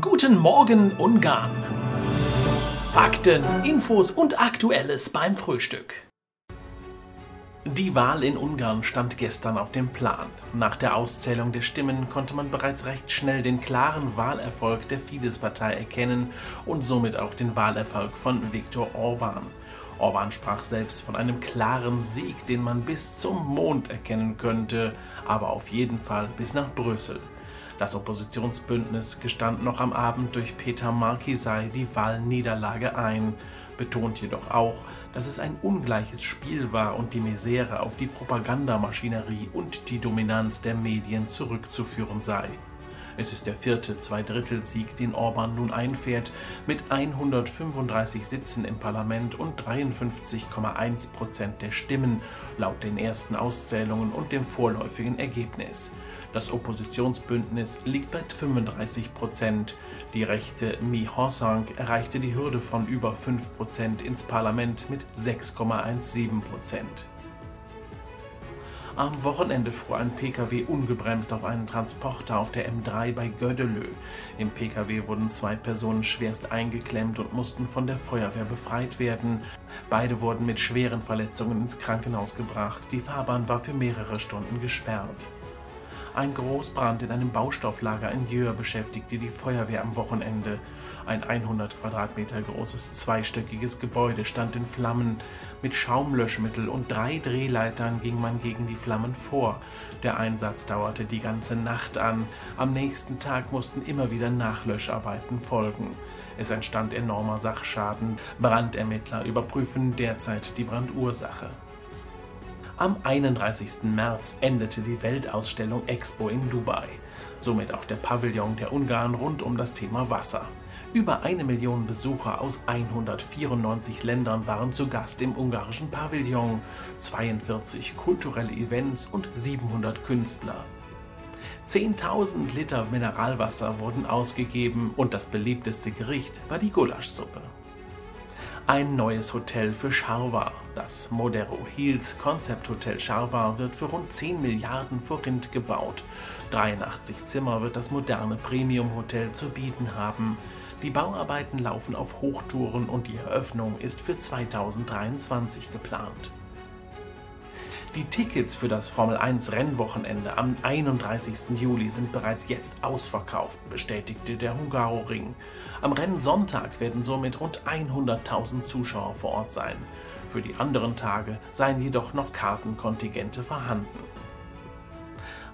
Guten Morgen Ungarn. Fakten, Infos und Aktuelles beim Frühstück. Die Wahl in Ungarn stand gestern auf dem Plan. Nach der Auszählung der Stimmen konnte man bereits recht schnell den klaren Wahlerfolg der Fidesz-Partei erkennen und somit auch den Wahlerfolg von Viktor Orban. Orban sprach selbst von einem klaren Sieg, den man bis zum Mond erkennen könnte, aber auf jeden Fall bis nach Brüssel. Das Oppositionsbündnis gestand noch am Abend durch Peter Markisei die Wahlniederlage ein, betont jedoch auch, dass es ein ungleiches Spiel war und die Misere auf die Propagandamaschinerie und die Dominanz der Medien zurückzuführen sei. Es ist der vierte Zweidrittelsieg, den Orban nun einfährt, mit 135 Sitzen im Parlament und 53,1 Prozent der Stimmen, laut den ersten Auszählungen und dem vorläufigen Ergebnis. Das Oppositionsbündnis liegt bei 35 Prozent. Die rechte Mi Hosang erreichte die Hürde von über 5 Prozent ins Parlament mit 6,17 Prozent. Am Wochenende fuhr ein Pkw ungebremst auf einen Transporter auf der M3 bei Gödelö. Im Pkw wurden zwei Personen schwerst eingeklemmt und mussten von der Feuerwehr befreit werden. Beide wurden mit schweren Verletzungen ins Krankenhaus gebracht. Die Fahrbahn war für mehrere Stunden gesperrt. Ein Großbrand in einem Baustofflager in Jöhr beschäftigte die Feuerwehr am Wochenende. Ein 100 Quadratmeter großes zweistöckiges Gebäude stand in Flammen. Mit Schaumlöschmittel und drei Drehleitern ging man gegen die Flammen vor. Der Einsatz dauerte die ganze Nacht an. Am nächsten Tag mussten immer wieder Nachlöscharbeiten folgen. Es entstand enormer Sachschaden. Brandermittler überprüfen derzeit die Brandursache. Am 31. März endete die Weltausstellung Expo in Dubai, somit auch der Pavillon der Ungarn rund um das Thema Wasser. Über eine Million Besucher aus 194 Ländern waren zu Gast im ungarischen Pavillon, 42 kulturelle Events und 700 Künstler. 10.000 Liter Mineralwasser wurden ausgegeben und das beliebteste Gericht war die Gulaschsuppe ein neues Hotel für Charwa. Das Modero Hills Concept Hotel Charwa wird für rund 10 Milliarden Forint gebaut. 83 Zimmer wird das moderne Premium Hotel zu bieten haben. Die Bauarbeiten laufen auf Hochtouren und die Eröffnung ist für 2023 geplant. Die Tickets für das Formel 1 Rennwochenende am 31. Juli sind bereits jetzt ausverkauft, bestätigte der Hungaroring. Am Rennsonntag werden somit rund 100.000 Zuschauer vor Ort sein. Für die anderen Tage seien jedoch noch Kartenkontingente vorhanden.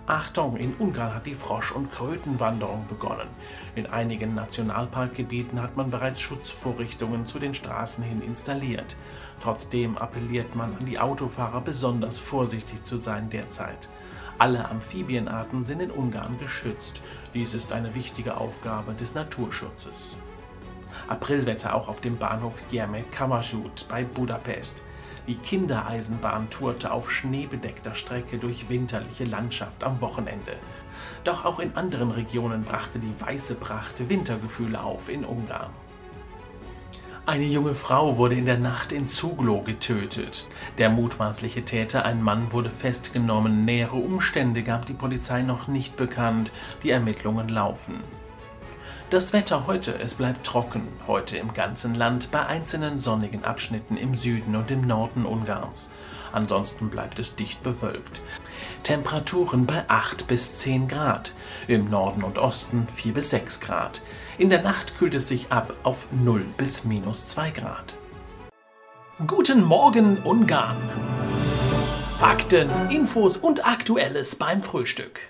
Achtung, in Ungarn hat die Frosch- und Krötenwanderung begonnen. In einigen Nationalparkgebieten hat man bereits Schutzvorrichtungen zu den Straßen hin installiert. Trotzdem appelliert man an die Autofahrer besonders vorsichtig zu sein derzeit. Alle Amphibienarten sind in Ungarn geschützt. Dies ist eine wichtige Aufgabe des Naturschutzes. Aprilwetter auch auf dem Bahnhof Gyerme Kamasut bei Budapest. Die Kindereisenbahn tourte auf schneebedeckter Strecke durch winterliche Landschaft am Wochenende. Doch auch in anderen Regionen brachte die weiße Pracht Wintergefühle auf in Ungarn. Eine junge Frau wurde in der Nacht in Zuglo getötet. Der mutmaßliche Täter, ein Mann, wurde festgenommen. Nähere Umstände gab die Polizei noch nicht bekannt. Die Ermittlungen laufen. Das Wetter heute, es bleibt trocken, heute im ganzen Land, bei einzelnen sonnigen Abschnitten im Süden und im Norden Ungarns. Ansonsten bleibt es dicht bewölkt. Temperaturen bei 8 bis 10 Grad, im Norden und Osten 4 bis 6 Grad. In der Nacht kühlt es sich ab auf 0 bis minus 2 Grad. Guten Morgen Ungarn! Fakten, Infos und Aktuelles beim Frühstück.